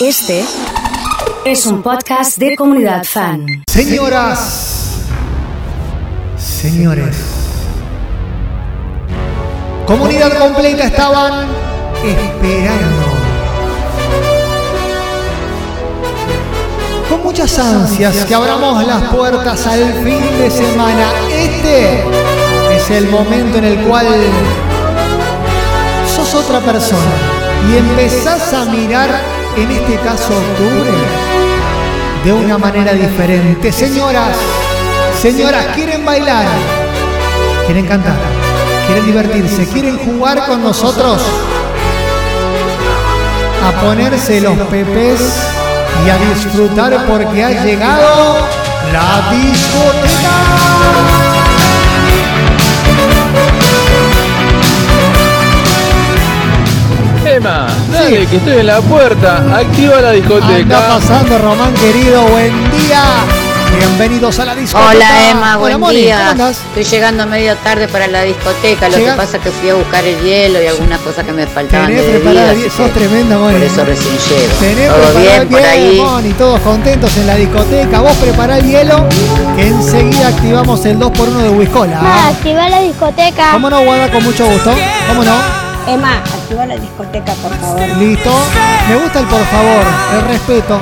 Este es un podcast de comunidad fan. Señoras, señores, comunidad completa estaban esperando. Con muchas ansias que abramos las puertas al fin de semana. Este es el momento en el cual sos otra persona y empezás a mirar, en este caso octubre, de una manera diferente. Señoras, señoras, ¿quieren bailar? ¿Quieren cantar? ¿Quieren divertirse? ¿Quieren jugar con nosotros? A ponerse los pepes y a disfrutar porque ha llegado la discoteca. Emma, dale que estoy en la puerta, activa la discoteca. pasando, Román querido, buen día. Bienvenidos a la discoteca. Hola Emma, buen Moni, día. ¿cómo andás? Estoy llegando medio tarde para la discoteca, lo Llega- que pasa es que fui a buscar el hielo y algunas cosas que me faltaban Tenés de preparada, bebida, así sos que tremenda, Moni. por eso recién llego. Tenés Todo preparado bien el por bien, ahí. Moni, todos contentos en la discoteca. Vos prepará el hielo, que enseguida activamos el 2x1 de Wiscola. Ma, activa la discoteca. ¿Cómo no, Guada? Con mucho gusto. ¿Cómo no? Emma, activa la discoteca, por favor. Listo. Me gusta el por favor, el respeto,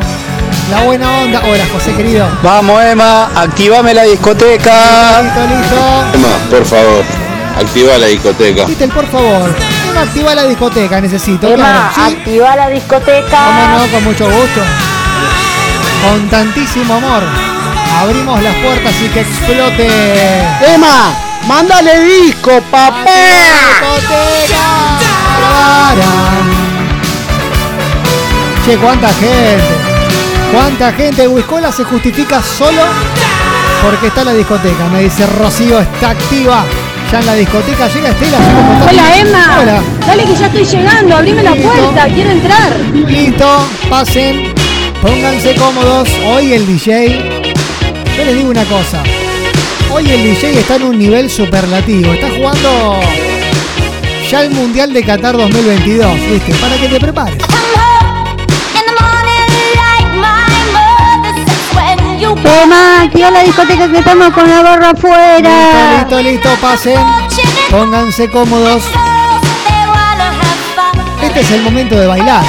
la buena onda. Hola, José querido. Vamos Emma, activame la discoteca. Listo, listo. Emma, por favor, activa la discoteca. Viste el por favor. Emma, activa la discoteca, necesito. Emma, claro, ¿sí? activa la discoteca. ¿Cómo no? Con mucho gusto. Con tantísimo amor. Abrimos las puertas y que explote. Emma, mándale disco, papá. ¡Discoteca! Che, cuánta gente. Cuánta gente. Huiscola se justifica solo porque está en la discoteca. Me dice Rocío, está activa. Ya en la discoteca llega Estela. Hola, Emma. Hola. Dale que ya estoy llegando. Abrime la puerta. Quiero entrar. Listo, pasen, pónganse cómodos. Hoy el DJ, yo les digo una cosa. Hoy el DJ está en un nivel superlativo. Está jugando ya el Mundial de Qatar 2022, ¿viste? Para que te prepares. Emma, activa la discoteca que estamos con la barra Listo, afuera. listo, listo, pasen. Pónganse cómodos. Este es el momento de bailar.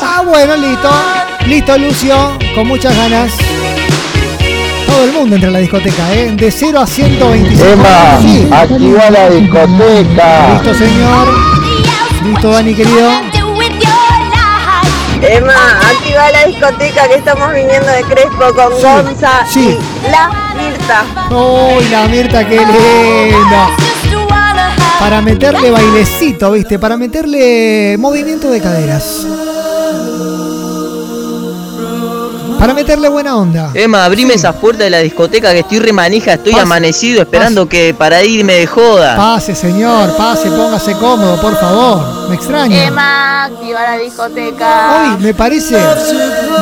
Ah, bueno, listo. Listo, Lucio, con muchas ganas. Todo el mundo entra a la discoteca, ¿eh? De 0 a 125. Emma, Sí. activa la discoteca. Listo, señor. Listo, Dani, querido. Emma, activa la discoteca que estamos viniendo de Crespo con Sí, Gonza sí. y la Mirta. Uy, la Mirta, qué lindo. Para meterle bailecito, ¿viste? Para meterle movimiento de caderas. Para meterle buena onda. Emma, abrime esas puertas de la discoteca que estoy remanija, estoy Pase, amanecido esperando que para irme de joda. Pase, señor, pase, póngase cómodo, por favor. Me extraña. Emma, activa la discoteca. Hoy me parece,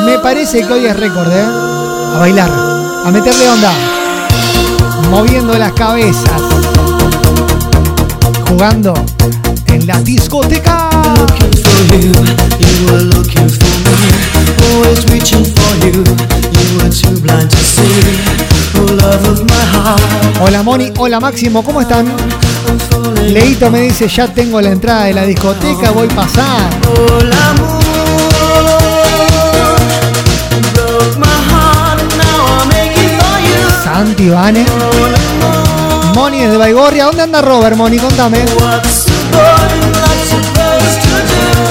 me parece que hoy es récord, ¿eh? A bailar, a meterle onda, moviendo las cabezas, jugando en la discoteca. Hola Moni, hola Máximo, ¿cómo están? Leito me dice, ya tengo la entrada de la discoteca, voy a pasar. Santi Vane. Moni desde Baigorria. ¿Dónde anda Robert, Moni? Contame.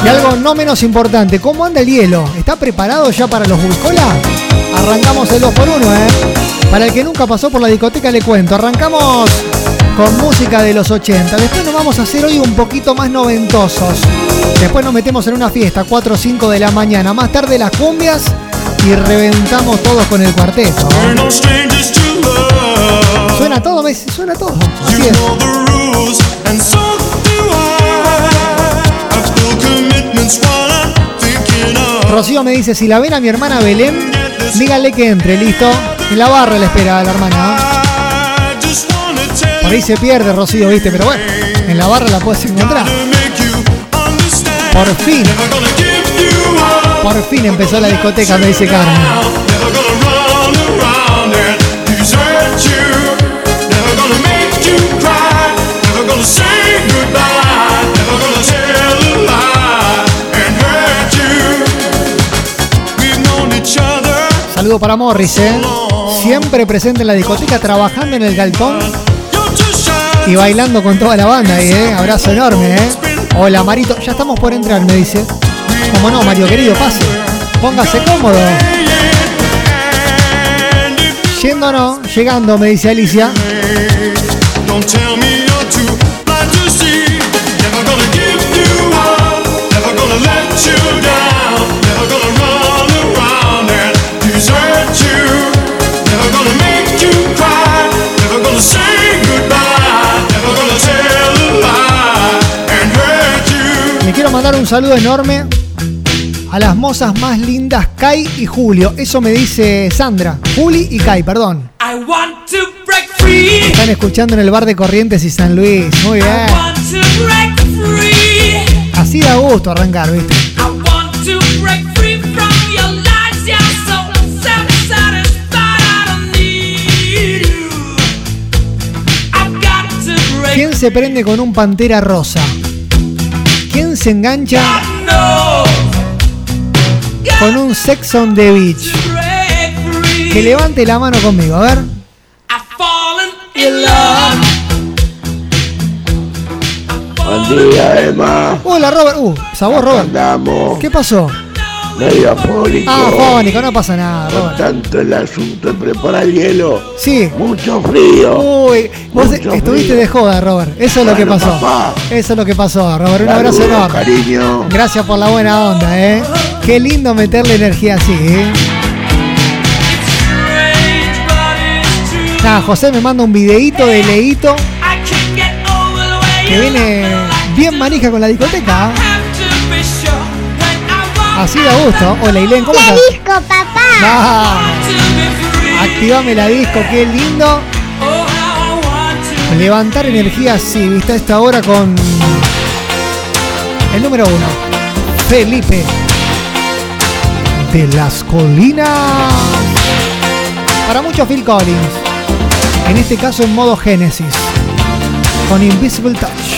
Y algo no menos importante, ¿cómo anda el hielo? ¿Está preparado ya para los Buscola? Arrancamos el 2 por 1 ¿eh? Para el que nunca pasó por la discoteca le cuento. Arrancamos con música de los 80. Después nos vamos a hacer hoy un poquito más noventosos. Después nos metemos en una fiesta, 4 o 5 de la mañana. Más tarde las cumbias y reventamos todos con el cuarteto. Suena todo, Messi, suena todo. Así es. Rocío me dice, si la ven a mi hermana Belén, díganle que entre, listo. En la barra le espera la hermana. Por ahí se pierde Rocío, viste, pero bueno, en la barra la puedes encontrar. Por fin. Por fin empezó la discoteca, me dice Carmen. Saludo para Morris, ¿eh? Siempre presente en la discoteca, trabajando en el galpón y bailando con toda la banda ahí, ¿eh? Abrazo enorme, ¿eh? Hola, Marito. Ya estamos por entrar, me dice. Como no, Mario, querido, pase. Póngase cómodo. Yendo no, llegando, me dice Alicia. Mandar un saludo enorme a las mozas más lindas, Kai y Julio. Eso me dice Sandra. Juli y Kai, perdón. Están escuchando en el bar de Corrientes y San Luis. Muy bien. Así da gusto arrancar, ¿viste? ¿Quién se prende con un pantera rosa? ¿Quién se engancha con un sex on the beach? Que levante la mano conmigo, a ver. Buen día, Emma. Hola, Robert. Uh, esa voz, Robert. ¿Qué pasó? Medio afónico. Ah, fónico, no pasa nada, Por Robert. tanto, el asunto de preparar hielo. Sí. Mucho frío. Uy, vos Mucho estuviste frío. de joda, Robert. Eso es lo que pasó. papá. Eso es lo que pasó, Robert. Un abrazo enorme. cariño. Gracias por la buena onda, ¿eh? Qué lindo meterle energía así, ¿eh? Nada, José me manda un videíto de Leito que viene bien manija con la discoteca. Así da gusto. Hola, Ilén, ¿cómo estás? disco, papá. Vamos. Activame la disco, qué lindo. Levantar energía así, viste, a esta hora con el número uno, Felipe de las Colinas. Para muchos Phil Collins, en este caso en modo Génesis, con Invisible Touch.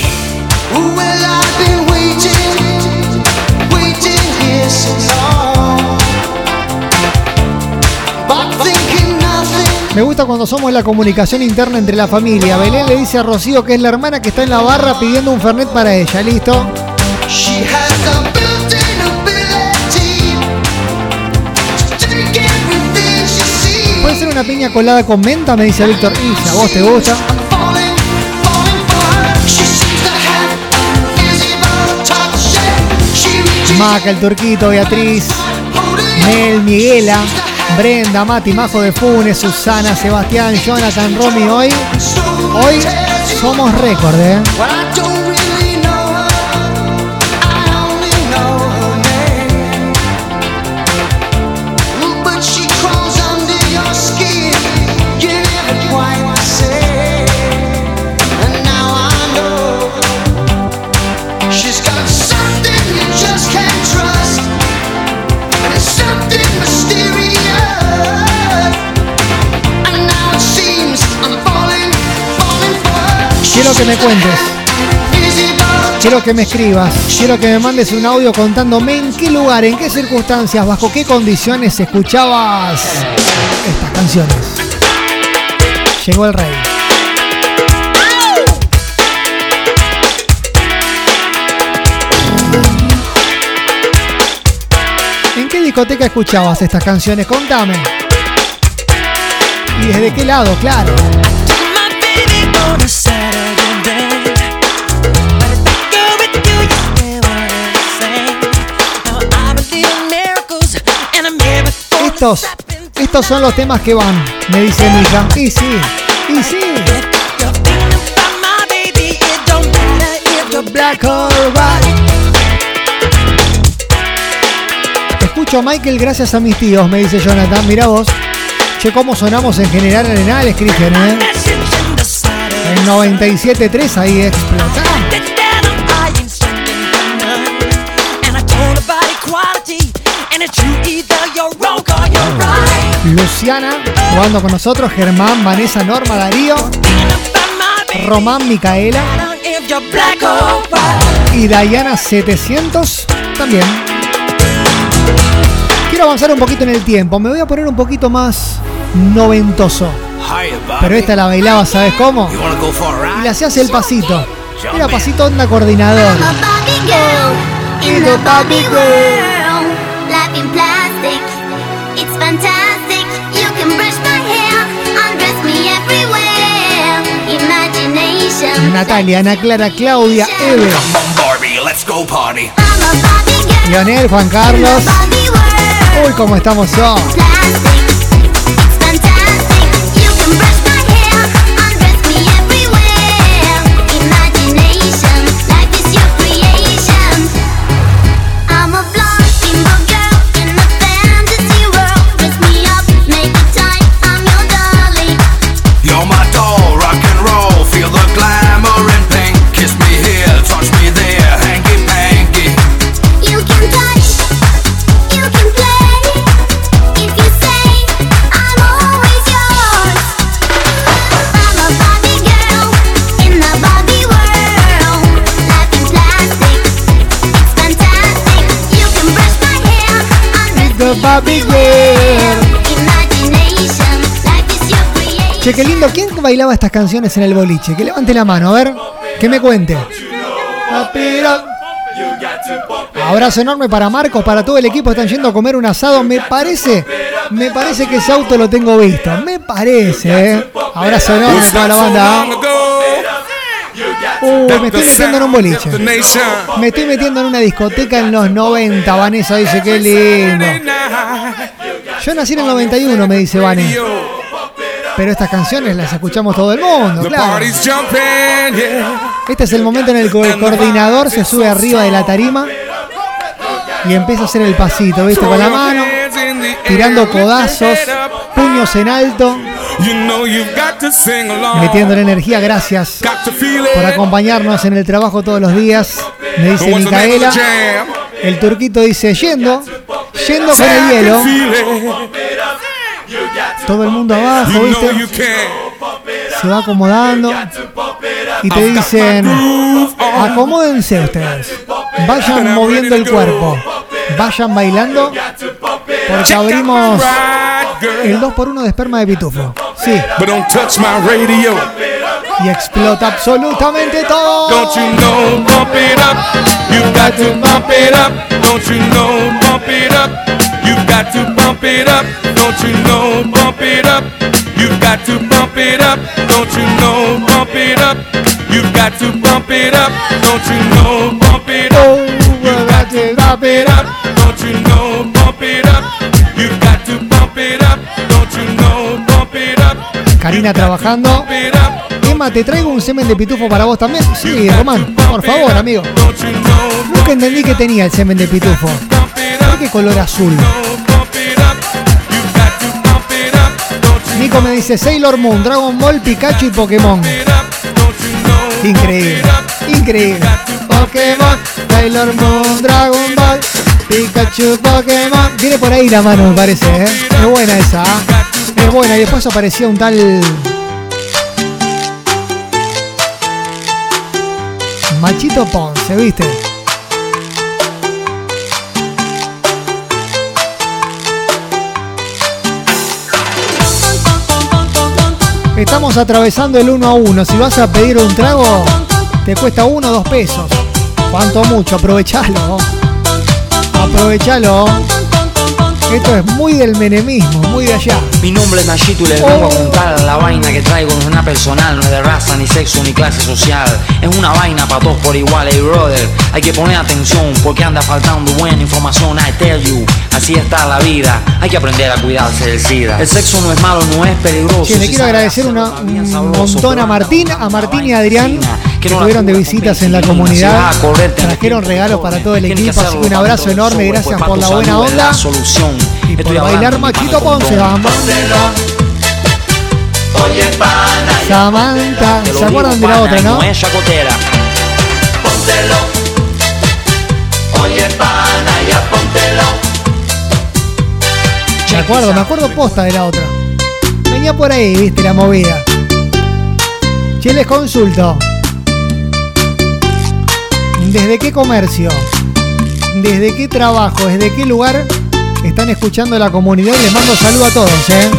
Me gusta cuando somos la comunicación interna entre la familia. Belén le dice a Rocío que es la hermana que está en la barra pidiendo un fernet para ella. ¿Listo? Puede ser una piña colada con menta, me dice Víctor. Y si a vos te gusta. Maca, el turquito, Beatriz, Mel, Miguela, Brenda, Mati, Majo de Funes, Susana, Sebastián, Jonathan, Romy. Hoy, hoy somos récord, ¿eh? Quiero que me cuentes, quiero que me escribas, quiero que me mandes un audio contándome en qué lugar, en qué circunstancias, bajo qué condiciones escuchabas estas canciones. Llegó el rey. ¿En qué discoteca escuchabas estas canciones? Contame. ¿Y desde qué lado? Claro. Estos, son los temas que van, me dice mi hija. Y sí, y sí. Escucho a Michael gracias a mis tíos, me dice Jonathan. Mira vos. Che, cómo sonamos en General Arenal, Cristian, ¿eh? El 97.3 ahí explotamos. Luciana jugando con nosotros, Germán, Vanessa, Norma, Darío, Román, Micaela y Dayana 700 también. Quiero avanzar un poquito en el tiempo, me voy a poner un poquito más noventoso. Pero esta la bailaba, ¿sabes cómo? Y le hacías el pasito. Era pasito onda coordinador. Natalia, Ana Clara, Claudia, Eve, Barbie, let's go party. Lionel, Juan Carlos. Uy, cómo estamos hoy. Qué lindo. ¿Quién bailaba estas canciones en el boliche? Que levante la mano, a ver. Que me cuente. Abrazo enorme para Marcos, para todo el equipo. Están yendo a comer un asado. Me parece, me parece que ese auto lo tengo visto. Me parece, ¿eh? Abrazo enorme a toda la banda. Uh, me estoy metiendo en un boliche. Me estoy metiendo en una discoteca en los 90. Vanessa dice, qué lindo. Yo nací en el 91, me dice Vane. Pero estas canciones las escuchamos todo el mundo, claro. Este es el momento en el que el coordinador se sube arriba de la tarima y empieza a hacer el pasito, ¿viste? Con la mano, tirando codazos, puños en alto, along. metiéndole energía. Gracias por acompañarnos en el trabajo todos los días. Me dice Micaela. El turquito dice yendo, yendo con el hielo. Todo el mundo abajo, ¿viste? Se va acomodando y te dicen, acomódense ustedes, vayan moviendo el cuerpo, vayan bailando, porque abrimos el 2x1 de esperma de pitufo. Sí, But don't touch my radio. Y explota absolutamente todo. Don't you know, bump it up. You've got to bump it up. Don't you know, bump it up. You've got to bump it up. Don't you know, bump it up. You've got to bump it up. Don't you know, bump it up. You've got to bump it up. Don't you know, bump it up. You've got to bump it up. Don't you know, bump it up. You've got to bump it up. Don't you know, bump it up. Karina trabajando. ¿Te traigo un semen de pitufo para vos también? Sí, Román, por favor, amigo. Nunca entendí que tenía el semen de pitufo. bump it ¿Por up. qué color azul? Nico me dice Sailor Moon, Dragon Ball, Pikachu y Pokémon. Increíble, increíble. Pokémon, Sailor Moon, Dragon Ball, Pikachu, Pokémon. Viene por ahí la mano, me parece, ¿eh? Es buena esa, ¿ah? Es buena. Y después aparecía un tal. Machito Ponce, ¿viste? Estamos atravesando el 1 a 1. Si vas a pedir un trago, te cuesta 1 o 2 pesos. Cuanto mucho, aprovechalo. Aprovechalo. Esto es muy del menemismo, muy de allá. Mi nombre es Nachito y les vengo a contar la vaina que traigo no es una personal, no es de raza, ni sexo, ni clase social. Es una vaina para todos por igual, hey brother. Hay que poner atención porque anda faltando buena información, I tell you. Así está la vida, hay que aprender a cuidarse del SIDA. El sexo no es malo, no es peligroso. Che, le quiero agradecer una- un montón a Martín, a Martín y a Adrián, que estuvieron de visitas en la comunidad. Trajeron regalos para todo el equipo, así que un abrazo enorme, gracias por la buena onda. Y por bailar Machito Ponce, vamos. Oye, pana, Samantha, ¿se acuerdan de la otra, no? Me acuerdo, me acuerdo posta de la otra. Venía por ahí, viste, la movida. Che, les consulto. ¿Desde qué comercio? ¿Desde qué trabajo? ¿Desde qué lugar están escuchando la comunidad? Les mando saludo a todos, ¿eh?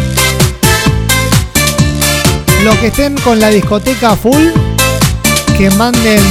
Los que estén con la discoteca full, que manden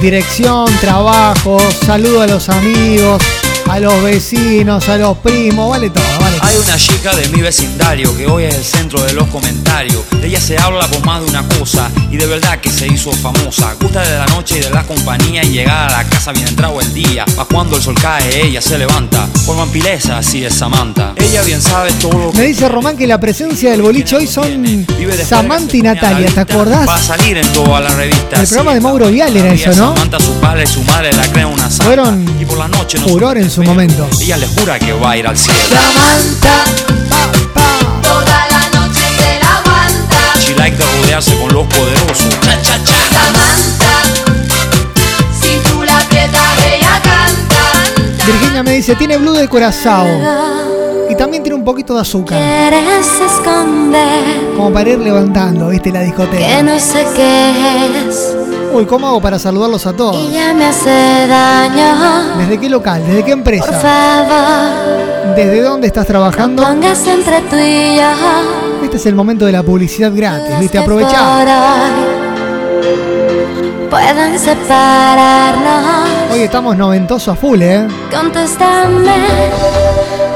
dirección, trabajo, saludo a los amigos, a los vecinos, a los primos, vale todo. Hay una chica de mi vecindario que hoy es el centro de los comentarios. De ella se habla por más de una cosa y de verdad que se hizo famosa. Gusta de la noche y de la compañía y llegar a la casa bien entrado el día. Pa' cuando el sol cae ella se levanta. Por vampileza así es Samantha. Ella bien sabe todo lo que Me dice Román que la presencia del boliche hoy son Samantha y Natalia, ¿te acordás? va a salir en toda la revista. El programa de Mauro Vial era eso, ¿no? Samantha, su padre, su madre la creen una santa. Fueron y por la noche no furor en su momento. ella le jura que va a ir al cielo. Toda la noche se la aguanta. She like de rodearse con los poderosos. Cha, cha, cha. Samantha, si tú la aprietas, ella canta. Virginia me dice, tiene blue de curazao. Y también tiene un poquito de azúcar. Quieres esconder Como para ir levantando, viste, la que discoteca. no sé qué es Uy, ¿cómo hago para saludarlos a todos? ya me hace daño. ¿Desde qué local? ¿Desde qué Por empresa? favor, ¿Desde dónde estás trabajando? pongas entre tú y yo. Este es el momento de la publicidad gratis, viste, aprovechá. Por hoy puedan separarnos. Hoy estamos noventosos a full, ¿eh? Contéstame,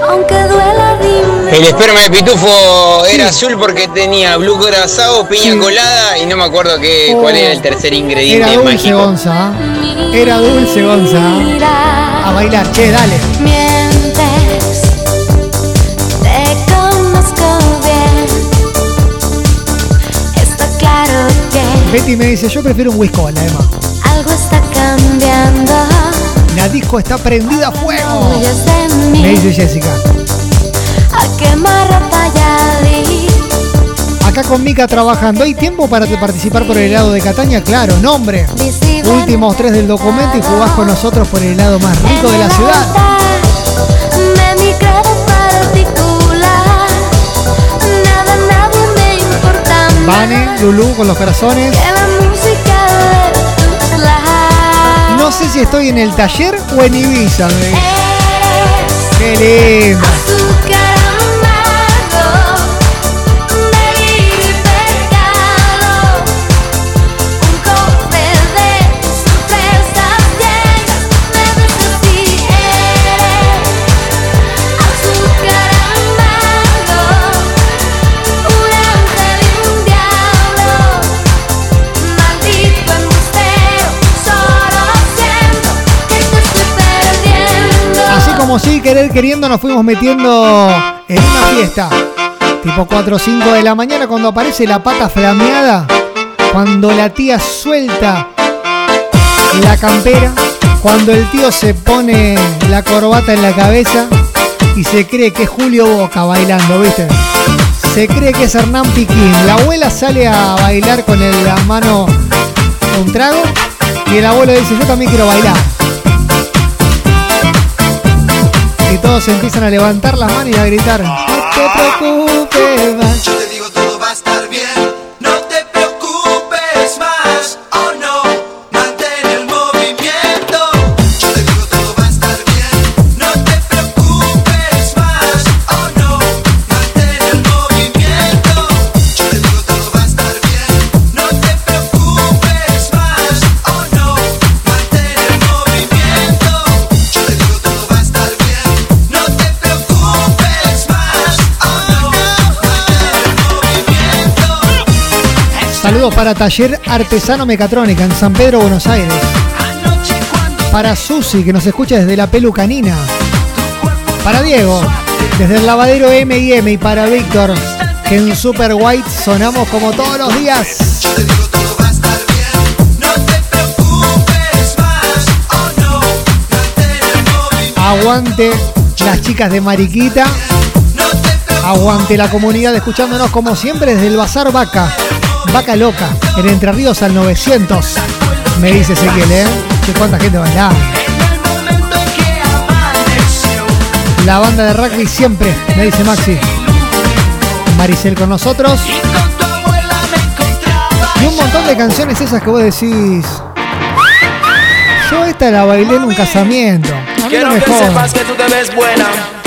aunque duela, dime. El esperma de pitufo era azul porque tenía blue corazado, piña Sí. colada y no me acuerdo qué, Oh. cuál era el tercer Era ingrediente dulce, mágico. Gonza. Era dulce, Gonza. A bailar, che, dale. mientes, te conozco bien. Está claro que Betty me dice, yo prefiero un whisky, Emma. La disco está prendida a fuego. Me dice Jessica. Acá con Mica trabajando. ¿Hay tiempo para participar por el helado de Cataña? Claro, nombre. Últimos tres del documento y jugás con nosotros por el helado más rico de la ciudad. Vane, Lulú con los corazones. No sé si estoy en el taller o en Ibiza. me Qué lindo. Como sí, querer queriendo, nos fuimos metiendo en una fiesta. Tipo 4 o 5 de la mañana cuando aparece la pata flameada. Cuando la tía suelta la campera. Cuando el tío se pone la corbata en la cabeza y se cree que es Julio Boca bailando, ¿viste? Se cree que es Hernán Piquín. La abuela sale a bailar con el- la mano un trago y el abuelo dice, yo también quiero bailar. Todos empiezan a levantar las manos y a gritar, Para Taller Artesano Mecatrónica en San Pedro, Buenos Aires. Para Susi, que nos escucha desde la pelucanina. Para Diego, desde el lavadero M&M. Y para Víctor, que en Super White sonamos como todos los días. Aguante las chicas de Mariquita. Aguante la comunidad escuchándonos como siempre desde el Bazar Vaca. Vaca Loca, en Entre Ríos al 900. Me dice Ezequiel, ¿eh? Que cuánta gente bailaba. La banda de rugby siempre, me dice Maxi. Maricel con nosotros. Y un montón de canciones esas que vos decís. Yo esta la bailé en un casamiento. A mí no me jodas.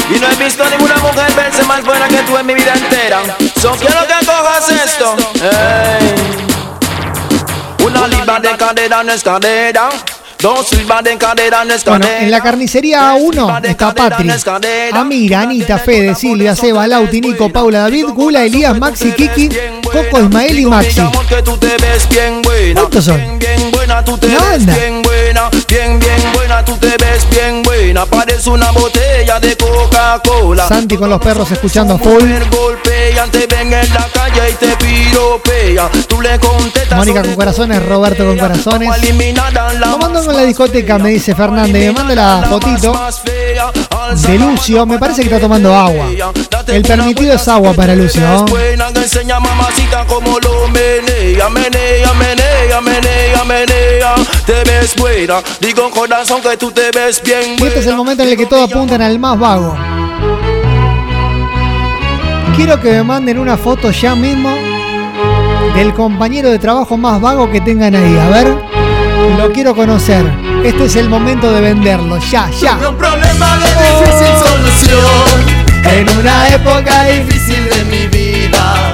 Y no he visto ninguna mujer verse más buena que tú en mi vida entera. So quiero que cojas esto. Una libra de cadera no es cadera. Bueno, en la carnicería A1 está Patri, Amira, Anita, Fede, Silvia, Seba, Lauti, Nico, Paula, David, Gula, Elías, Maxi, Kiki, Coco, Ismael y Maxi. ¿Cuántos son? Una banda. Santi con los perros escuchando a full. Mónica con corazones, Roberto con corazones. La ¿Cómo ando con la discoteca? Me dice Fernández. Me manda la fotito de Lucio. Me parece que está tomando agua. El permitido es agua para Lucio. Y este es el momento en el que todos apuntan al más vago. Quiero que me manden una foto ya mismo del compañero de trabajo más vago que tengan ahí. A ver, lo quiero conocer. Este es el momento de venderlo. Ya, ya. Un problema de difícil solución. En una época difícil de mi vida.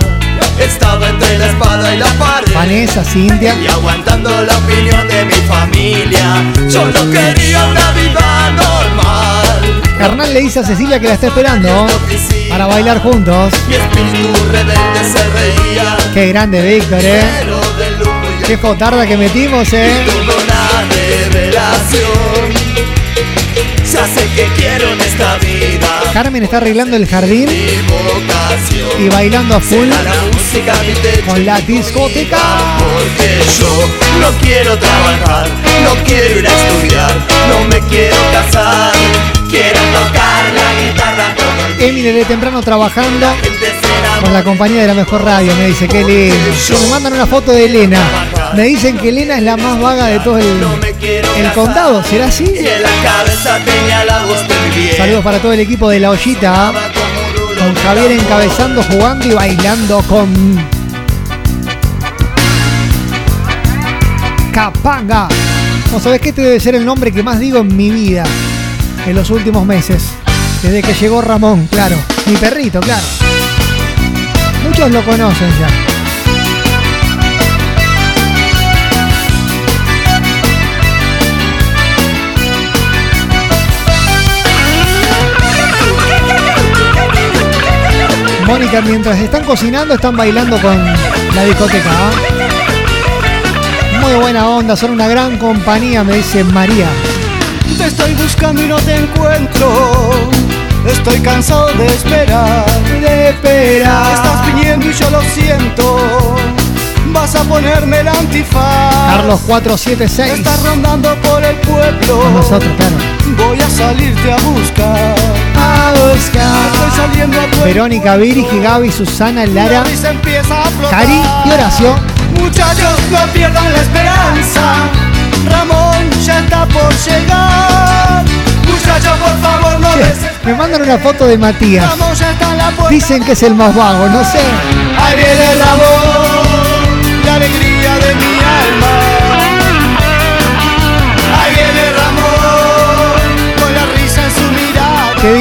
Estaba entre la espada y la pared. Vanessa, Cintia. Y aguantando la opinión de mi familia. Yo no quería una vida normal. Hernán le dice a Cecilia que la está esperando para bailar juntos. Mi espíritu rebelde se reía. Qué grande, Víctor, eh. De Qué fotarda que metimos, eh. una revelación. Ya sé que quiero en esta vida. Carmen está arreglando el jardín y bailando a full la música con la discoteca. Porque yo no quiero trabajar, no quiero ir a estudiar, no me quiero casar, quiero tocar la guitarra todo el Emi desde temprano trabajando con la compañía de la mejor radio. Me dice, qué lindo. Me mandan una foto de Elena. Me dicen que Elena es la más vaga de todo el, el condado. ¿Será así? Saludos para todo el equipo de La Ollita. Con Javier encabezando, jugando y bailando con Capanga. ¿Vos sabés que este debe ser el nombre que más digo en mi vida en los últimos meses? Desde que llegó Ramón, claro. Mi perrito, claro. Muchos lo conocen ya. Mónica, mientras están cocinando, están bailando con la discoteca. ¿ah? Muy buena onda, son una gran compañía, me dice María. Te estoy buscando y no te encuentro. Estoy cansado de esperar. De esperar. Estás viniendo y yo lo siento. Vas a ponerme el antifaz. Carlos 476. Estás rondando por el pueblo. Con nosotros, claro. Voy a salirte a buscar. A buscar. Estoy saliendo a Verónica, Virgi, Gaby, Susana, Lara, Y se empieza a flotar. Cari y Horacio. Muchachos, no pierdan la esperanza. Ramón ya está por llegar. Muchachos, por favor, no des. Me mandan una foto de Matías. Ramón ya está en la. Dicen que es el más vago, no sé. Ahí viene Ramón,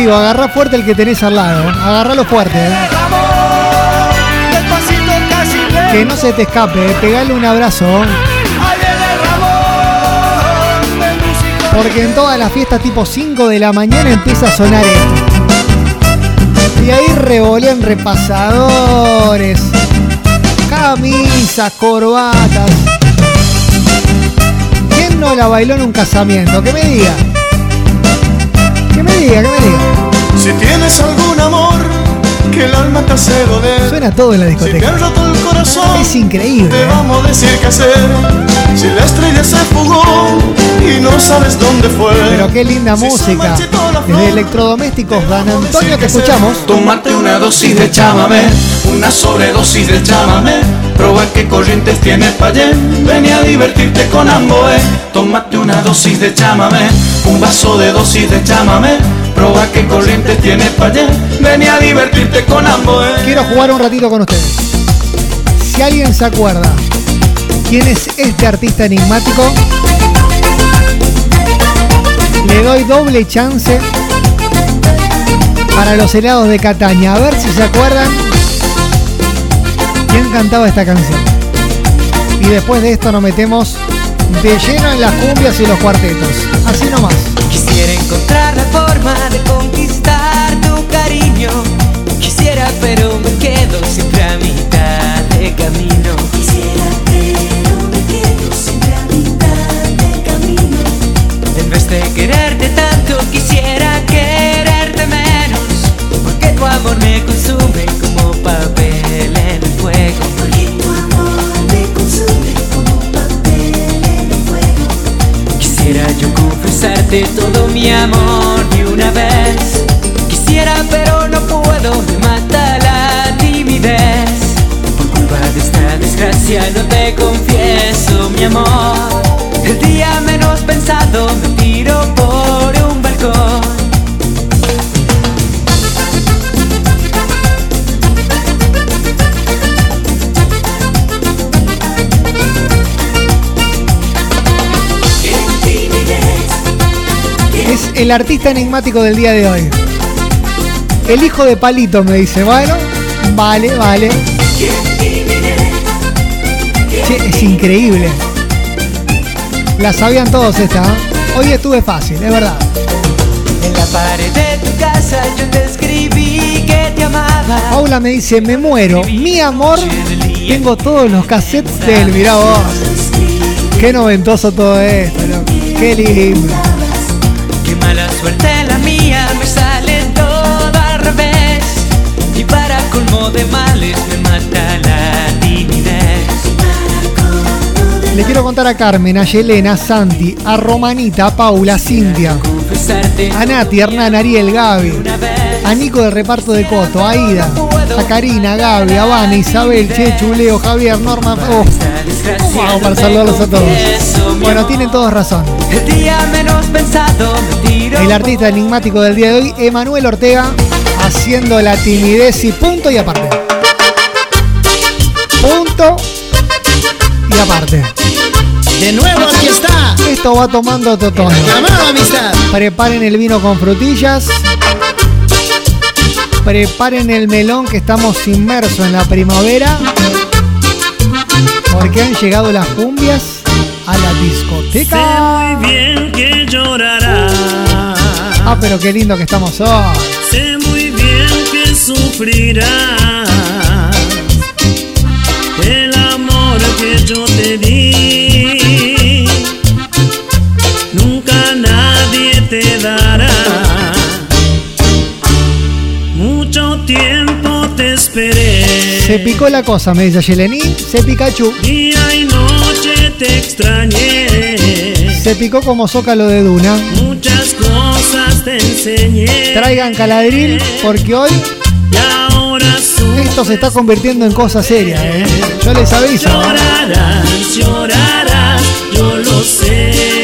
digo, agarra fuerte el que tenés al lado. Agarralo fuerte. eh. Que no se te escape. eh. Pegale un abrazo. Porque en todas las fiestas tipo 5 de la mañana empieza a sonar esto. Y ahí revolean repasadores, camisas, corbatas. ¿Quién no la bailó en un casamiento? Que me diga. Que me diga, que me diga. Si tienes algún amor que el alma te hace doler. Suena todo en la Si te discoteca. han roto el corazón, Es increíble. te ¿eh? vamos a decir qué hacer. Si la estrella se fugó y no sabes dónde fue. Pero qué linda música. Desde Electrodomésticos Dan Antonio te escuchamos. Tómate una dosis de chámame, una sobredosis de chámame. Proba qué corrientes tiene Payén. Ven a divertirte con Amboé. Tómate una dosis de chámame, un vaso de dosis de chámame. Proba que corrientes tienes para allá. Ven a divertirte con Amboé. Quiero jugar un ratito con ustedes. Si alguien se acuerda quién es este artista enigmático, le doy doble chance para los helados de Cataña. A ver si se acuerdan quién cantaba esta canción. Y después de esto nos metemos de lleno en las cumbias y los cuartetos. Así nomás. Quisiera encontrar la forma de conquistar tu cariño. Quisiera, pero me quedo siempre a mitad de camino. Confesarte todo mi amor de una vez. Quisiera, pero no puedo, me mata la timidez. Por culpa de esta desgracia no te confieso mi amor. El día menos el artista enigmático del día de hoy. El hijo de Palito me dice, bueno, vale, vale. Che, es increíble. La sabían todos esta. ¿eh? Hoy estuve fácil, es verdad. En la pared de tu casa yo te escribí que te amaba. Paula me dice, me muero. Mi amor, tengo todos los cassettes de él. Mirá vos. Qué noventoso todo esto. loco. Qué lindo. Suerte la mía, me sale todo al revés. Y para colmo de males me mata la timidez. Le quiero contar a Carmen, a Yelena, a Santi, a Romanita, a Paula, a Cintia, a Nati, a Hernán, a Ariel, Gaby, a Nico del reparto de Coto, a Ida, a Karina, a Gaby, a Vane, Isabel, Chechu, Leo, Javier, Norma. Oh, vamos para saludarlos a todos. Bueno, tienen todos razón. El día menos pensado El artista enigmático del día de hoy, Emanuel Ortega, haciendo la timidez y punto y aparte. Punto y aparte. De nuevo aquí está. Esto va tomando otro tono. Llamado amistad. Preparen el vino con frutillas. Preparen el melón que estamos inmersos en la primavera. Porque han llegado las cumbias a la discoteca. Sé muy bien que llorará. Ah, pero qué lindo que estamos hoy. Sé muy bien que sufrirá. El amor que yo te di. Nunca nadie te dará. Mucho tiempo te esperé. Se picó la cosa, me dice Yelení. Se Pikachu. Día y noche te extrañé. Se picó como zócalo de Duna. Muchas cosas te enseñé. Traigan caladril porque hoy Y ahora esto se está convirtiendo en cosa seria. ¿eh? Yo les aviso. Llorarás, llorarás, yo lo sé.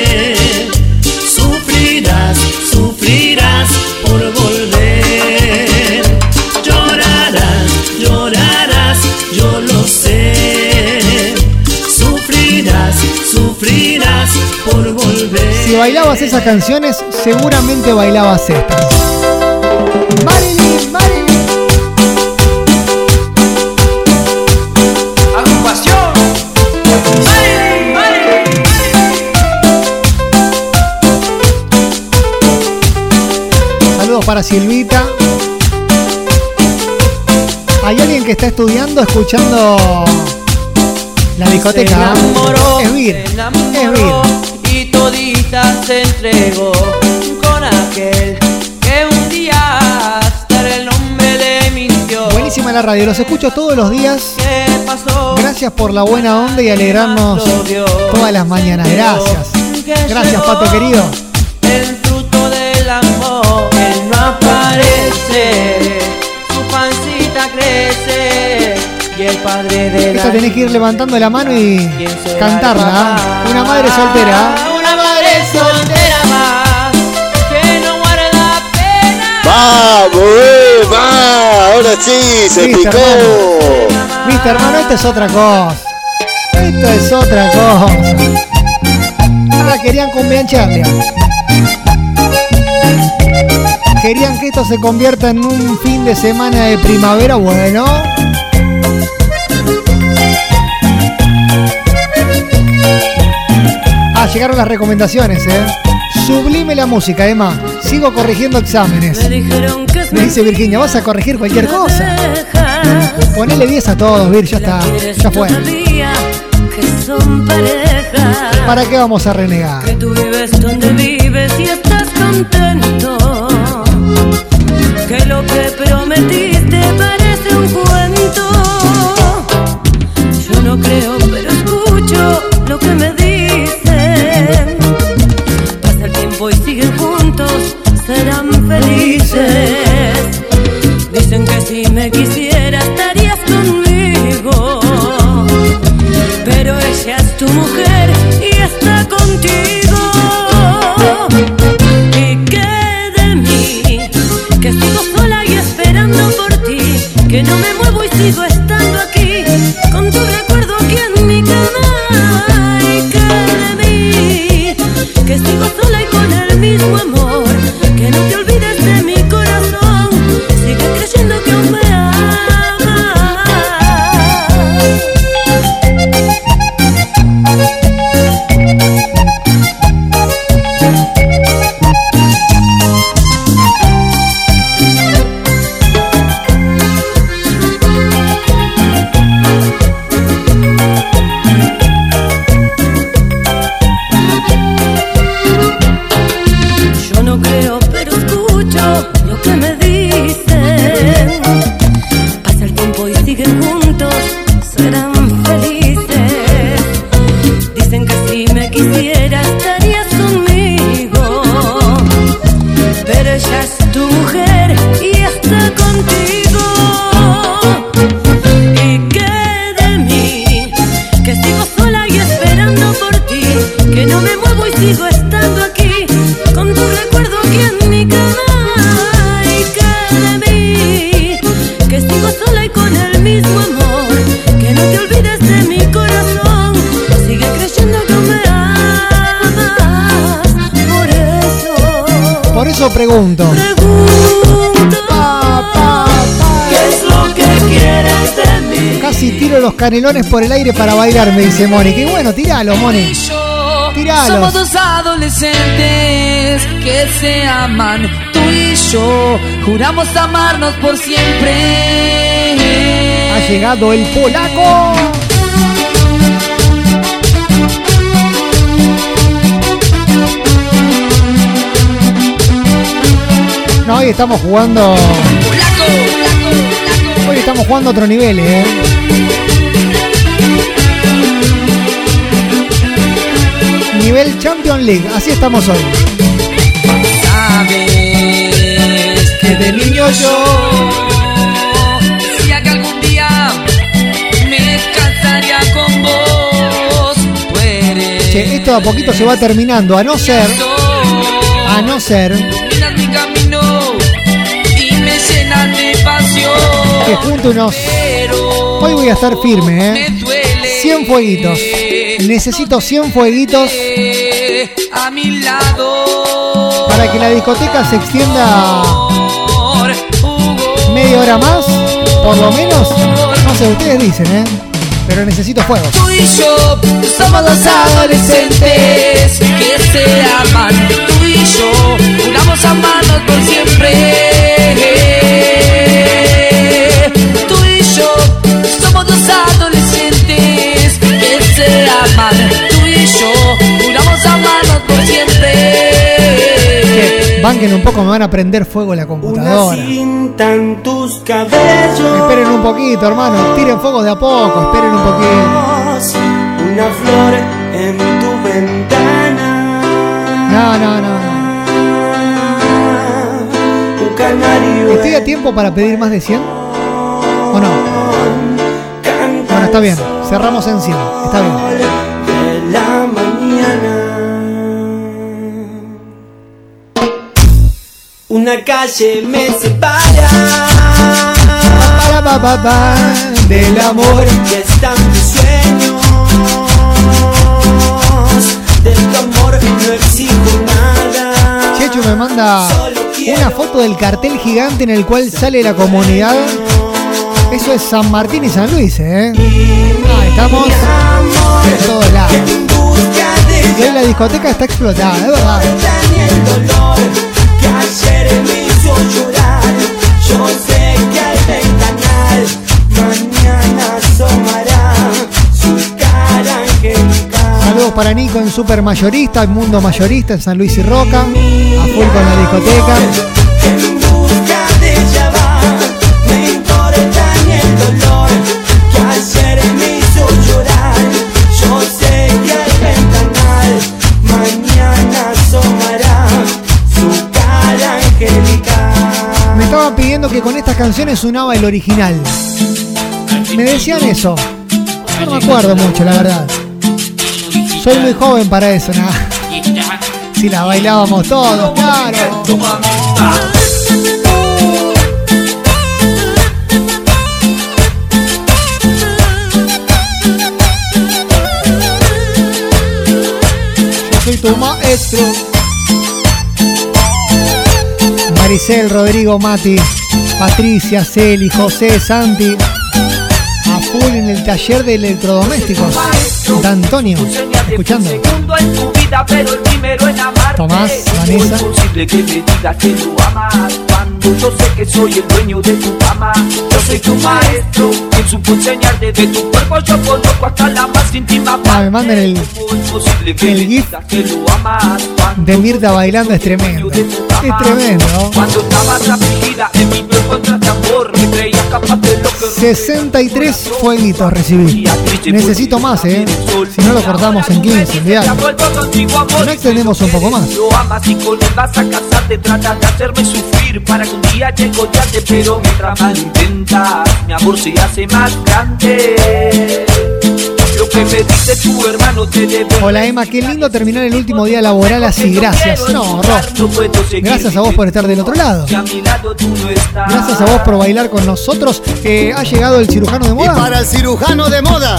Por volver. Si bailabas esas canciones, seguramente bailabas estas. Marilyn, Marilyn. Agrupación. Marilyn, Marilyn. Saludos para Silvita. ¿Hay alguien que está estudiando, escuchando la discoteca? Enamoró, Es enamoró y todita se entregó con aquel que un día hasta el nombre le mintió. Buenísima la radio, los escucho todos los días. Gracias por la buena onda y alegrarnos todas las mañanas. Gracias. Gracias, Pato querido. El fruto del amor, él no aparece, su pancita crece y el padre de Esta tenés que ir levantando la mano y cantarla. ¿ah? Una madre soltera. Soltera más que no guarda ¡Vamos, Emma! Ahora sí, se picó. hermano. Viste, hermano, esto es otra cosa. Esto es otra cosa. Ah, querían cumbiancharle. Querían que esto se convierta en un fin de semana de primavera. Bueno. Ah, llegaron las recomendaciones, ¿eh? Sublime la música, Emma. Sigo corrigiendo exámenes. Me dice Virginia, vas a corregir cualquier cosa. Ponele 10 a todos, Vir, ya está. Ya fue. ¿Para qué vamos a renegar? Que tú vives donde vives y estás contento. Que lo que prometiste canelones por el aire para bailar, me dice Moni. Qué bueno, tiralo, Moni. Somos Tiralos. dos adolescentes que se aman, tú y yo. Juramos amarnos por siempre. Ha llegado el polaco. No, hoy estamos jugando. Hoy estamos jugando a otro nivel, eh. Nivel Champion League, así estamos hoy. Sabes que de niño yo decía que algún día me casaría con vos. Tú eres Che, esto a poquito se va terminando, a no ser, a no ser mi camino y me llenas de pasión. que junte unos. Hoy voy a estar firme, eh. 100 fueguitos. Necesito 100 fueguitos a mi lado. para que la discoteca se extienda media hora más, por lo menos. No sé, ustedes dicen, ¿eh? Pero necesito fuegos. Tú y yo somos dos adolescentes que se aman. Tú y yo juramos amarnos por siempre. Tú y yo somos dos adolescentes aman. Tú y yo juramos amarnos por siempre. Banquen un poco, me van a prender fuego la computadora. cinta en tus cabellos. Esperen un poquito, hermano. Tiren fuegos de a poco, esperen un poquito. Una flor en tu ventana. No, no, no. no. Un canario. ¿Estoy a tiempo para pedir más de 100? ¿O no? Bueno, está bien. Cerramos en 100. Está bien. de la mañana. Una calle me separa Para, pa, pa, pa, del amor. que están mis sueños. De tu amor no exijo nada. Chechu me manda una foto del cartel gigante en el cual sale la comunidad. Eso es San Martín y San Luis, ¿eh? Ah, estamos en todos lados. Y hoy la discoteca está explotada, es verdad. Saludos para Nico en Super Mayorista, el mundo mayorista en San Luis y Roca. A full con la discoteca. Que con estas canciones unaba el original. Me decían eso. No me acuerdo mucho, la verdad. Soy muy joven para eso, nada. Si la bailábamos todos, claro. Yo soy tu maestro. Maricel, Rodrigo, Mati, Patricia, Celi, José, Santi. A full en el taller de electrodomésticos. De Antonio, escuchando. Tomás, Vanessa. ¿Cómo es posible que me digas que lo amas cuando yo el la Ah, me mandan el, ¿Cómo es posible que el me gif de Mirta bailando, es tremendo. Es tremendo. cuando estabas afligida en mi encontraste amor? Me creías capaz de lo que 63 fueguitos recibí. Necesito más, ¿eh? Si no lo cortamos en 15, olvidate. Si no extendemos un poco más. Lo amas y con él vas a casarte Tratas de hacerme sufrir para que un día llegue te Pero mientras más lo intentas Mi amor se hace más grande Lo que me dice tu hermano te debe Hola Emma, qué lindo terminar el último día laboral así, gracias. No, Ro. Gracias a vos por estar del otro lado. Gracias a vos por bailar con nosotros. Eh, ha llegado el cirujano de Y moda. para el cirujano de moda,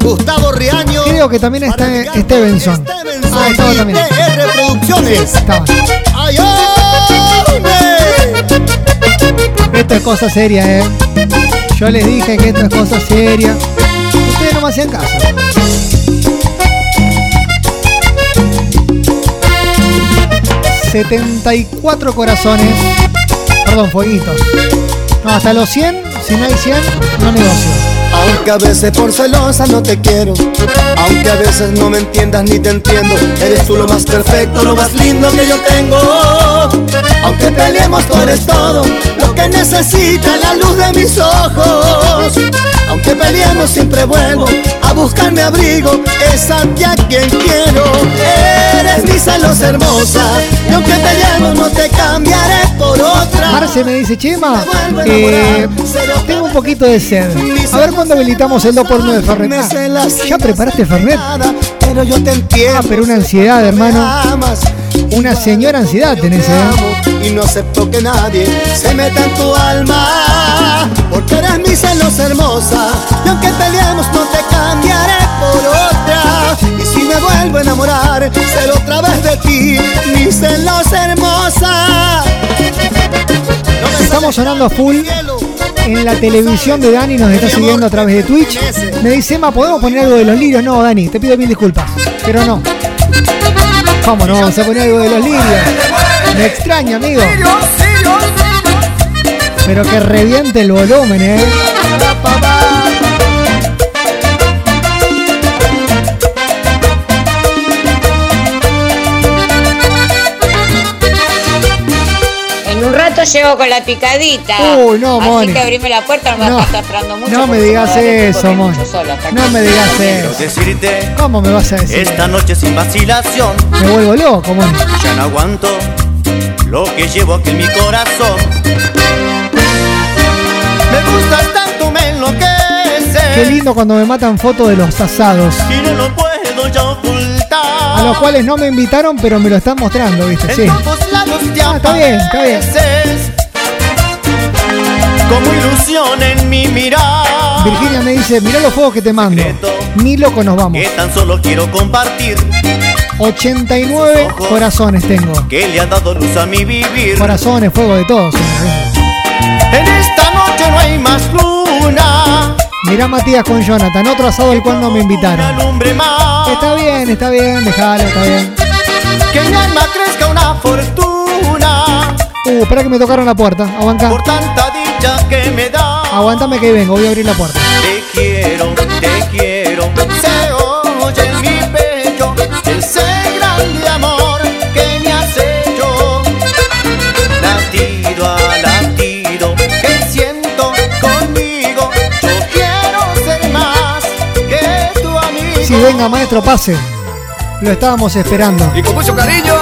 Gustavo Riaño. Creo que también está Stevenson. Ah, estaba también. Estaba. Esto es cosa seria, eh. Yo les dije que esto es cosa seria. Me hacían caso. ...74 corazones... ...perdón, fueguitos... ...no, hasta los 100... ...si no hay 100, no negocio... Aunque a veces por celosa no te quiero. Aunque a veces no me entiendas ni te entiendo. Eres tú lo más perfecto, lo más lindo que yo tengo. Aunque peleemos tú eres todo Lo que necesita la luz de mis ojos. Aunque peleemos siempre vuelvo A buscarme abrigo. Es a ti a quien quiero. Eres mi celosa hermosa. Y aunque peleemos no te cambiaré por otra Marce me dice, Chema, eh, tengo un poquito de sed. A ver cuándo habilitamos el 2x1 de Fernet. Ah, ¿Ya preparaste Fernet? Pero yo te entiendo Ah, pero una ansiedad, hermano. Una señora ansiedad tenés, eh. y no acepto que nadie se meta en tu alma porque eres mi celosa hermosa y aunque peleemos no te cambiaré por otra y si me vuelvo a enamorar será otra vez de ti mi celosa hermosa Estamos sonando a full en la televisión de Dani, nos está siguiendo a través de Twitch. Me dice, Emma, ¿podemos poner algo de los lirios? No, Dani, te pido mil disculpas, pero no. ¿Cómo no vamos a poner algo de los lirios? Me extraña, amigo. Pero que reviente el volumen, eh. Llego con la picadita. Uy, no, Así Moni. que abrime la puerta, no me No. vas a estar esperando mucho. No me digas eso, Moni. mucho solo hasta No me digas eso. decirte ¿Cómo me vas a decir? esta noche sin vacilación Me vuelvo loco, Moni. ya no aguanto lo que llevo aquí en mi corazón. Me gustas tanto, me enloqueces Qué lindo cuando me matan fotos de los asados. y no lo puedo ya ocultar. A los cuales no me invitaron, pero me lo están mostrando, ¿viste? Sí. En lados Ah, está bien, está bien. Como ilusión en mi mirar. Virginia me dice, mirá los juegos que te mando. Ni loco nos vamos. Que tan solo quiero compartir. 89 corazones tengo. Que le ha dado luz a mi vivir. Corazones, fuego de todos. En esta noche no hay más luna. Mirá Matías con Jonathan, otro asado al cual no me invitaron. Está bien, está bien, déjalo, está bien. Que mi alma crezca una fortuna. Uh, espera que me tocaron la puerta. Aguanta. Por tanta dicha que me da. Aguántame que vengo, voy a abrir la puerta. Te quiero, te quiero. Se oye mi Si venga, maestro, pase. Lo estábamos esperando. Y con mucho cariño,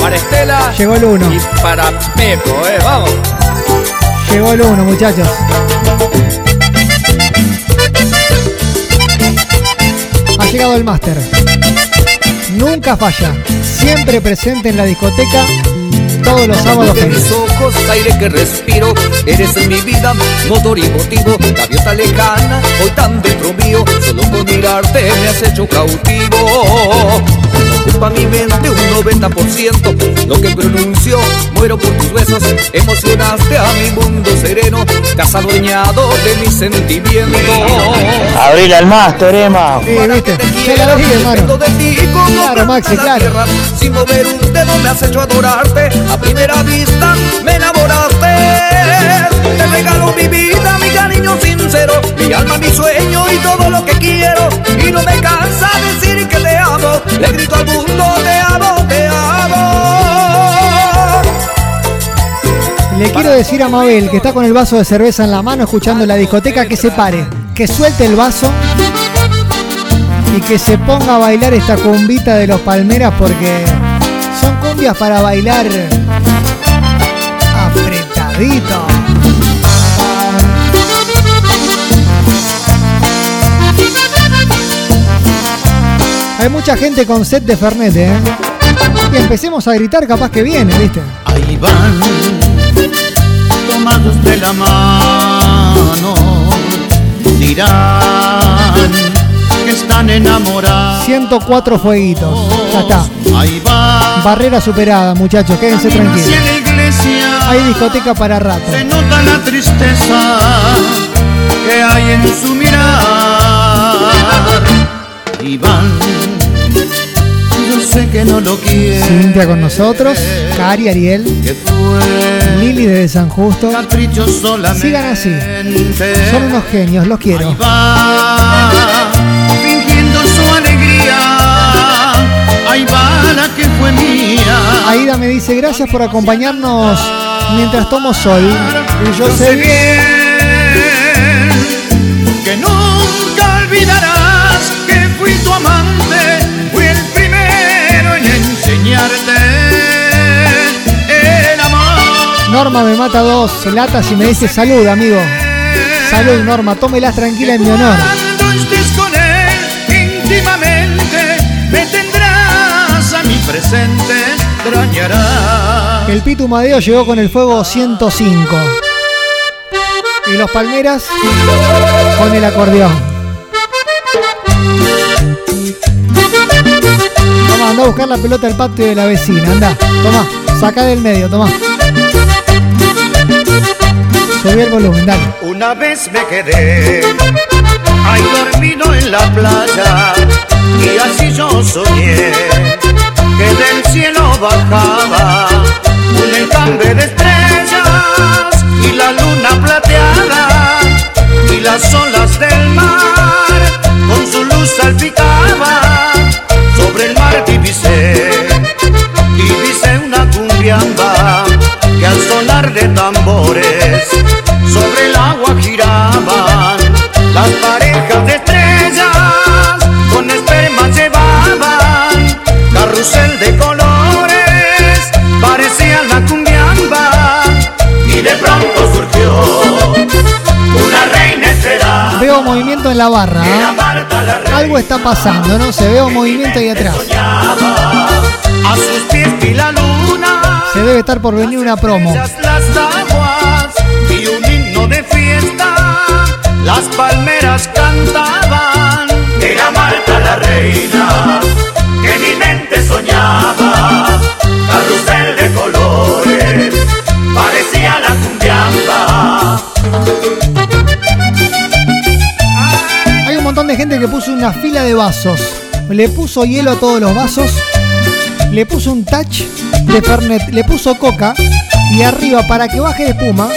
para Estela Llegó el uno. y para Pepo, eh, vamos. Llegó el uno, muchachos. Ha llegado el máster. Nunca falla. Siempre presente en la discoteca. Todos los sábados. de mis ojos, aire que respiro, eres en mi vida, motor y motivo, gaviota lejana, hoy tan dentro mío, solo con mirarte me has hecho cautivo. Ocupa mi mente un 90%, lo que pronuncio, muero por tus besos, emocionaste a mi mundo sereno, te has adueñado de mis sentimientos. Abril al máster, Emma. Sí, viste. Ya la dije, hermano. De ti Claro, Maxi, la claro. tierra. Sin mover un dedo me has hecho adorarte. A primera vista me enamoraste. Te regalo mi vida, mi cariño sincero, mi alma, mi sueño y todo lo que quiero. Y no me cansa decir que te Le grito al mundo, te amo, te amo. Le quiero decir a Mabel, que está con el vaso de cerveza en la mano escuchando la discoteca, que se pare, que suelte el vaso y que se ponga a bailar esta cumbita de los palmeras porque son cumbias para bailar apretadito. Hay mucha gente con set de Fernet, ¿eh? Y empecemos a gritar, capaz que viene, ¿viste? Ahí van, tomados de la mano, dirán que están enamorados. 104 fueguitos. Ya está. Ahí va, Barrera superada, muchachos, quédense tranquilos. Hay discoteca para rato. se nota la tristeza que hay en su mirar. Y van, sé que no lo quiere. Cintia con nosotros, Cari, Ariel, Lili desde San Justo. capricho solamente. Sigan así. Son unos genios, los quiero. va, fingiendo su alegría. Ahí va la que fue mía. Aida me dice gracias por acompañarnos mientras tomo sol. Y yo sé bien que nunca olvidarás enseñarte el amor. Norma me mata dos latas y me dice salud, amigo. Salud, Norma, tómelas tranquila en mi honor. Cuando estés con él íntimamente, me tendrás a mi presente, extrañarás. El Pitu Madeo llegó con el fuego 105. Y los Palmeras con el acordeón. Anda a buscar la pelota al patio de la vecina. Anda, toma, saca del medio, toma. Subí el volumen, dale. Una vez me quedé ahí dormido en la playa y así yo soñé que del cielo bajaba un enjambre de estrellas y la luna plateada y las olas de tambores sobre el agua giraban las parejas de estrellas con esperma llevaban carrusel de colores parecía la cumbiamba y de pronto surgió una reina esperada Veo movimiento en la barra. ¿ah? La. Algo está pasando, ¿no? Se ve un movimiento ahí atrás. A sus pies vi la luna. Se debe estar por venir una promo. Las aguas y un himno de fiesta. Las palmeras cantaban. Era Marta la reina que mi mente soñaba. Carrusel de colores, parecía la cumbiamba. Hay un montón de gente que puso una fila de vasos. Le puso hielo a todos los vasos. Le puso un touch de Fernet. Le puso coca. Y arriba, para que baje de espuma,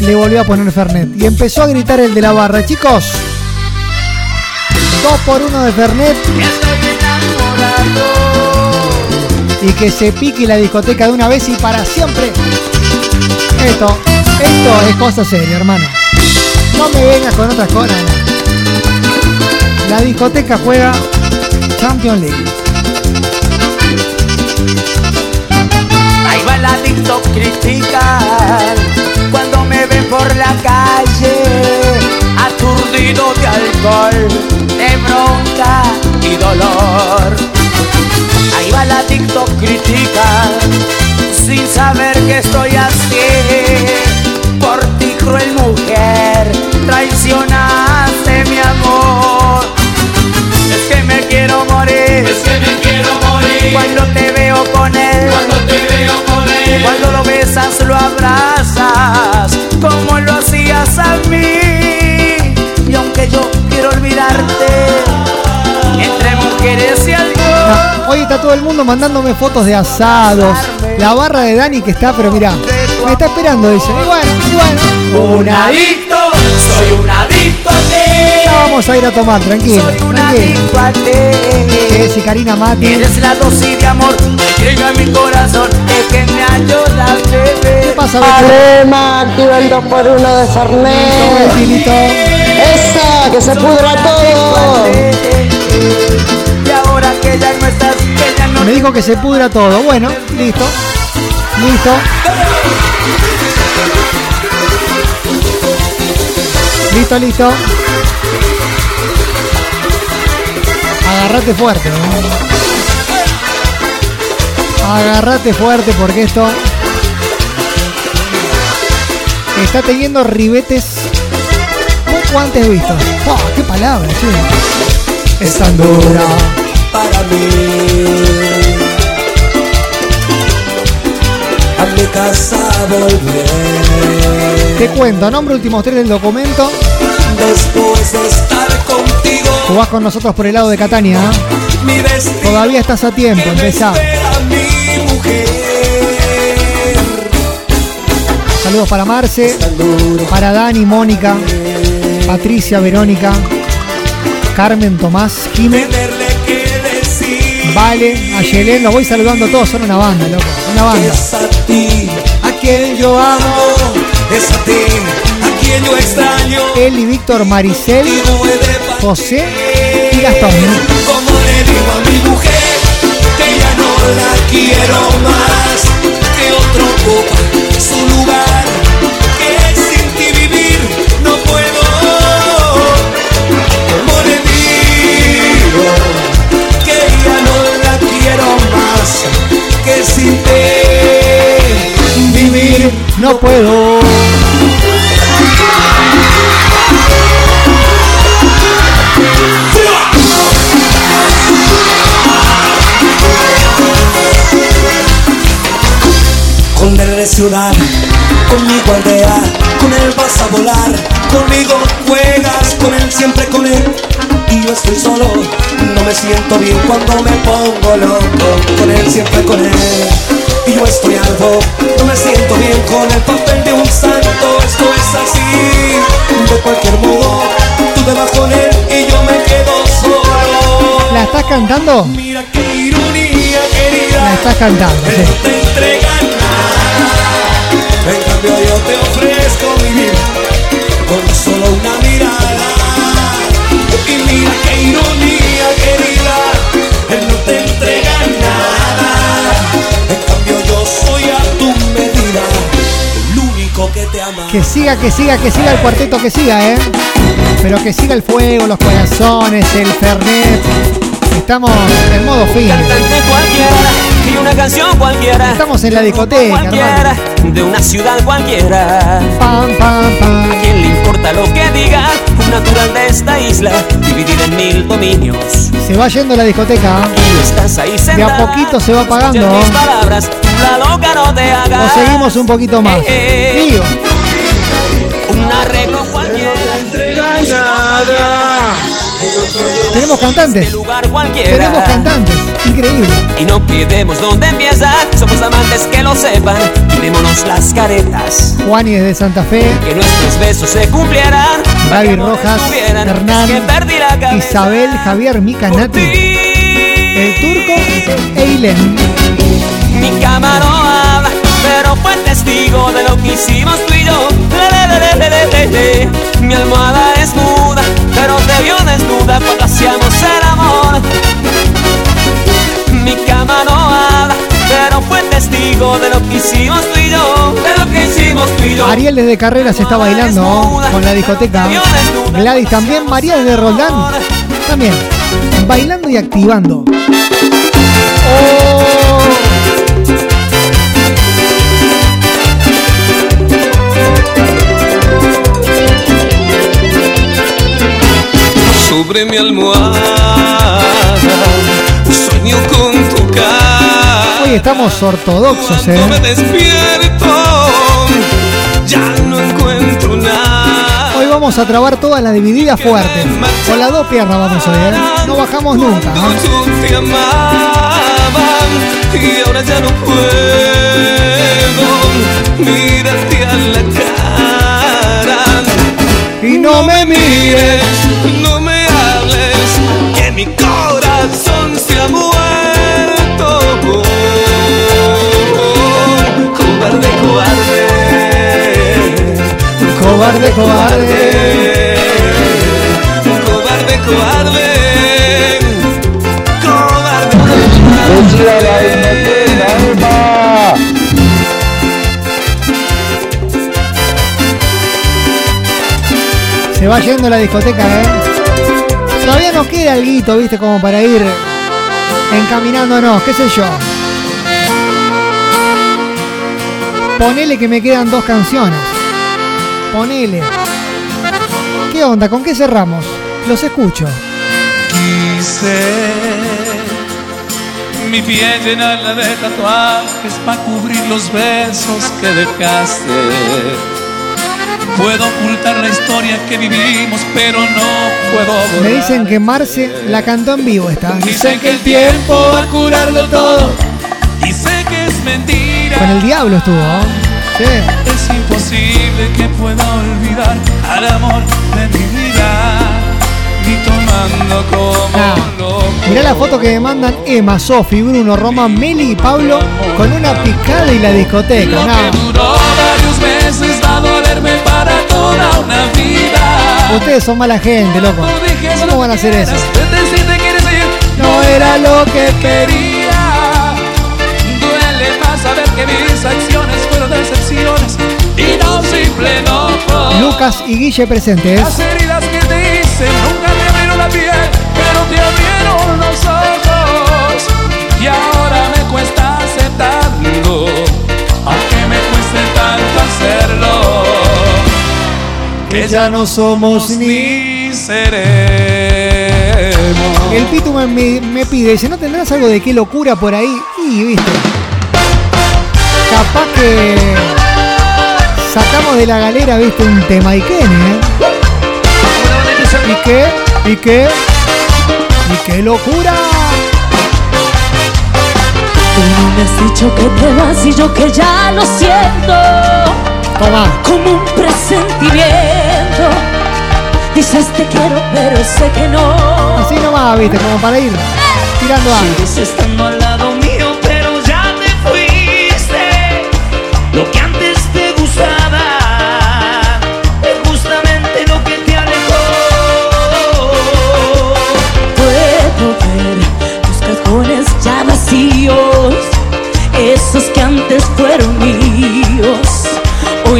le volvió a poner Fernet. Y empezó a gritar el de la barra. Chicos, dos por uno de Fernet. Y que se pique la discoteca de una vez y para siempre. Esto, esto es cosa seria, hermano. No me vengas con otras cosas. La discoteca juega Champions League. Ahí va la TikTok critican cuando me ven por la calle, aturdido de alcohol, de bronca y dolor. Ahí va la TikTok critican sin saber que estoy así. Por ti cruel mujer, traicionaste Cuando te veo con él. Cuando te veo con él. Cuando lo besas, lo abrazas. Como lo hacías a mí. Y aunque yo quiero olvidarte, entre mujeres y alcohol. Hoy está todo el mundo mandándome fotos de asados. La barra de Dani que está, pero mirá, me está esperando, dice. Y bueno, y bueno. Un adicto, soy un adicto a ti. Ya vamos a ir a tomar, tranquilo. Soy un tranquilo. adicto a ti. Que si Karina Mati. Eres la dosis de amor que llega a mi corazón, es que me ayuda a beber. ¿Qué pasa, Alema, activa el 2x1 de Fernet. Esa, que se pudra todo. Y ahora que ya no estás, que ya no Me dijo que se pudra todo. Bueno, listo. Listo. Listo, listo. Agarrate fuerte. Agarrate fuerte porque esto está teniendo ribetes poco antes vistos. Oh, ¡Qué palabra, che! Es tan para mí. A casa volver. Te cuento, nombre últimos tres del documento. Después de estar contigo, Jugás con nosotros por el lado de Catania. ¿eh? Todavía estás a tiempo, empezá. Saludos para Marce, para Dani, Mónica, Patricia, Verónica, Carmen, Tomás, Jimé, Tenerle que decir Vale, a Yelén, los voy saludando a todos, son una banda, loco, una banda. es a ti, a quien yo amo, es a ti, a quien yo extraño. Eli, Víctor, Maricel, José y Gastón. Como le digo a mi mujer que ya no la quiero más, que otro ocupa su lugar, que sin ti vivir no puedo. Como le digo que ya no la quiero más, que sin ti No puedo. Con de ciudad, conmigo aldea, con él vas a volar, conmigo juegas, con él siempre con él. Y yo estoy solo, no me siento bien cuando me pongo loco, con él siempre con él. Y yo estoy algo, no me siento bien con el papel de un santo, esto es así. De cualquier modo, tú te vas con él y yo me quedo solo. ¿La estás cantando? Mira qué ironía, querida. La estás cantando, sí. no te entrega nada. En cambio yo te ofrezco mi vida con solo que siga, que siga, que siga el cuarteto, que siga, ¿eh? Pero que siga el fuego, los corazones, el fernet. Estamos en modo fin. Cantante cualquiera y una canción cualquiera. Estamos en la discoteca, cualquiera, de una ciudad cualquiera. Pam, pam, pam. ¿A quién le importa lo que diga? Un natural de esta isla, dividida en mil dominios. Se va yendo la discoteca. ¿eh? Y estás ahí De a poquito se va apagando. mis palabras, la loca no te hagas. O seguimos un poquito más. Eh, Digo, tenemos cantantes. cualquiera. Tenemos cantantes. Increíble. Y no pidemos dónde empieza. Somos amantes que lo sepan. Quitémonos las caretas. Juani desde Santa Fe. Que nuestros besos se cumplieran. Gaby Rojas. Hernán. Isabel, Javier, Micanati, el turco e Ilén. Mi cama no habla, pero fue testigo de lo que hicimos tú y yo. Le, le, le. Mi almohada es muda, pero te vio desnuda cuando hacíamos el amor. Mi cama no habla, pero fue testigo de lo que hicimos tú y yo. De lo que hicimos tú y yo. Ariel desde Carreras está bailando ¿no? con la discoteca. Gladys también. María desde Roldán también. Bailando y activando. Sobre mi almohada sueño con tu cara. Hoy estamos ortodoxos, ¿eh? Me despierto, ya no encuentro nada. Hoy vamos a trabar todas las divididas fuertes. Con las dos piernas vamos hoy, ¿eh? No bajamos nunca. ¿no? Tú te amaban y ahora ya no puedo mirarte a la cara. Y no me mires, no mi corazón se ha muerto. Cobarde, cobarde, cobarde, cobarde. cobarde, cobarde, cobarde. Se va yendo la discoteca, ¿eh? Todavía nos queda algo, ¿viste? Como para ir encaminándonos, qué sé yo. Ponele que me quedan dos canciones. Ponele. ¿Qué onda? ¿Con qué cerramos? Los escucho. Quise mi piel llenarla de tatuajes para cubrir los besos que dejaste. Puedo ocultar la historia que vivimos, pero no puedo borrar. Me dicen que Marce la cantó en vivo esta. Dicen que el tiempo va a curarlo todo. Y sé que es mentira. Con el diablo estuvo, ¿no? Sí. Es imposible que pueda olvidar al amor de mi vida. Ni tomando como loco. Mirá la foto que me mandan Emma, Sofi, Bruno, Román, Meli y Pablo con una picada y la discoteca. Lo No. que duró varios meses dolerme para toda una vida. Ustedes son mala gente, loco. ¿Cómo van a hacer eso? No era lo que quería. Duele más saber que mis acciones fueron decepciones y no simple no. Lucas y Guille presentes. Que ya no somos ni seremos. El Pitu me, me- me pide, dice, ¿no tendrás algo de qué locura por ahí? Y, viste. Capaz que sacamos de la galera, viste, un tema y qué, ¿eh? ¿Y qué? ¿Y qué? ¿Y qué locura? Tú no me has dicho que te vas y yo que ya lo siento. Toma. Como un presentimiento. Dices te quiero, pero sé que no. Así nomás, viste, como para ir tirando algo.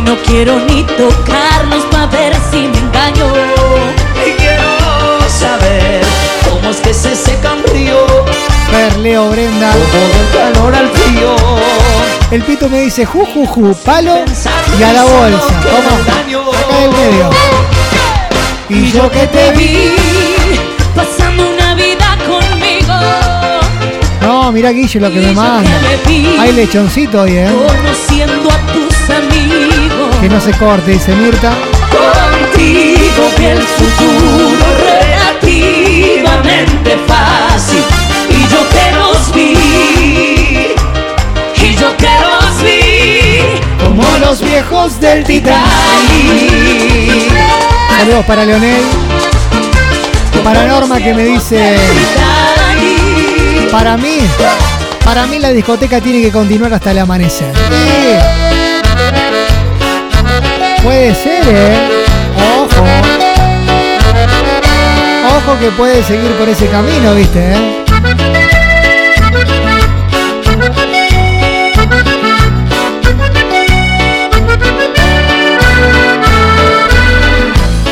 No quiero ni tocarnos para ver si me engaño. Y quiero saber cómo es que se seca un río. Fer, Leo, Brenda. Del calor al frío. El pito me dice ju, ju, ju, palo y a la bolsa. Toma, acá del medio. Y yo que te vi pasando una vida conmigo. No, mirá Guille lo que me manda. Hay lechoncito hoy, ¿eh? Que no se corte, dice Mirta. Contigo vi el futuro relativamente fácil. Y yo que los vi. Y yo que los vi. Como los viejos del Titanic. Saludos para Leonel. Para Norma que me dice. Para mí. Para mí la discoteca tiene que continuar hasta el amanecer. Puede ser, ¿eh? Ojo. Ojo que puede seguir por ese camino, ¿viste? eh?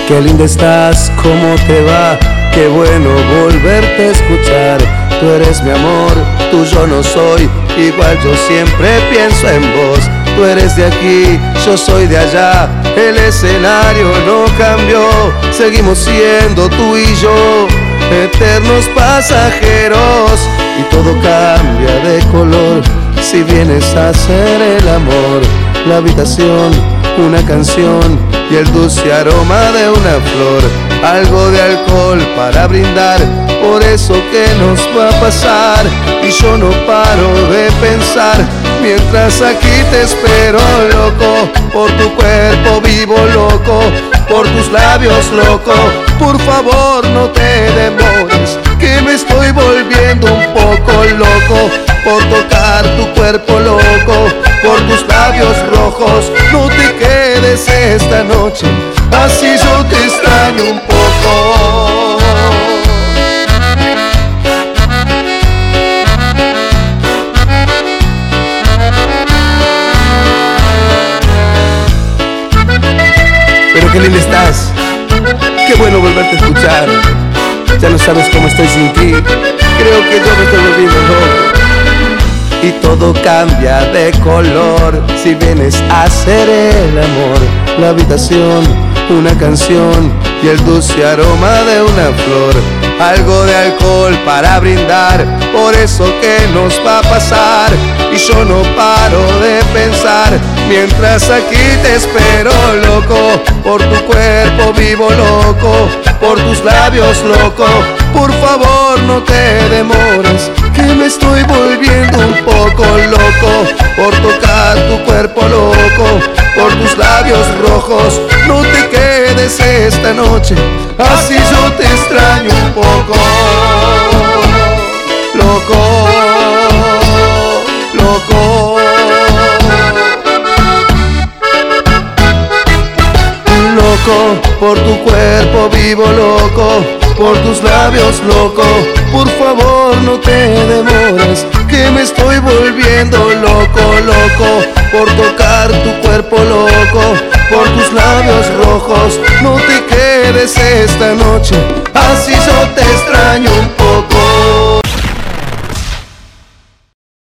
Qué linda estás, cómo te va, qué bueno volverte a escuchar. Tú eres mi amor, tú yo no soy, igual yo siempre pienso en vos. Tú eres de aquí, yo soy de allá, el escenario no cambió, seguimos siendo tú y yo, eternos pasajeros, y todo cambia de color si vienes a hacer el amor, la habitación, una canción y el dulce aroma de una flor, algo de alcohol para brindar, por eso que nos va a pasar y yo no paro de pensar, mientras aquí te espero loco, por tu cuerpo vivo loco, por tus labios loco, por favor no te demores, noche, así yo te extraño un poco. Pero qué linda estás, qué bueno volverte a escuchar. Ya no sabes cómo estoy sin ti, creo que yo me estoy volviendo loco. Y todo cambia de color si vienes a hacer el amor. La habitación, una canción y el dulce aroma de una flor. Algo de alcohol para brindar, por eso que nos va a pasar. Y yo no paro de pensar, mientras aquí te espero loco. Por tu cuerpo vivo loco, por tus labios loco. Por favor no te demores, que me estoy volviendo un poco loco. Por tocar tu cuerpo loco, por tus labios rojos. No te quedes esta noche, así yo te extraño un poco. Loco, loco. Loco, por tu cuerpo vivo loco, por tus labios loco, por favor no te demores, que me estoy volviendo loco, loco, por tocar tu cuerpo loco, por tus labios rojos, no te quedes esta noche, así yo te extraño un poco.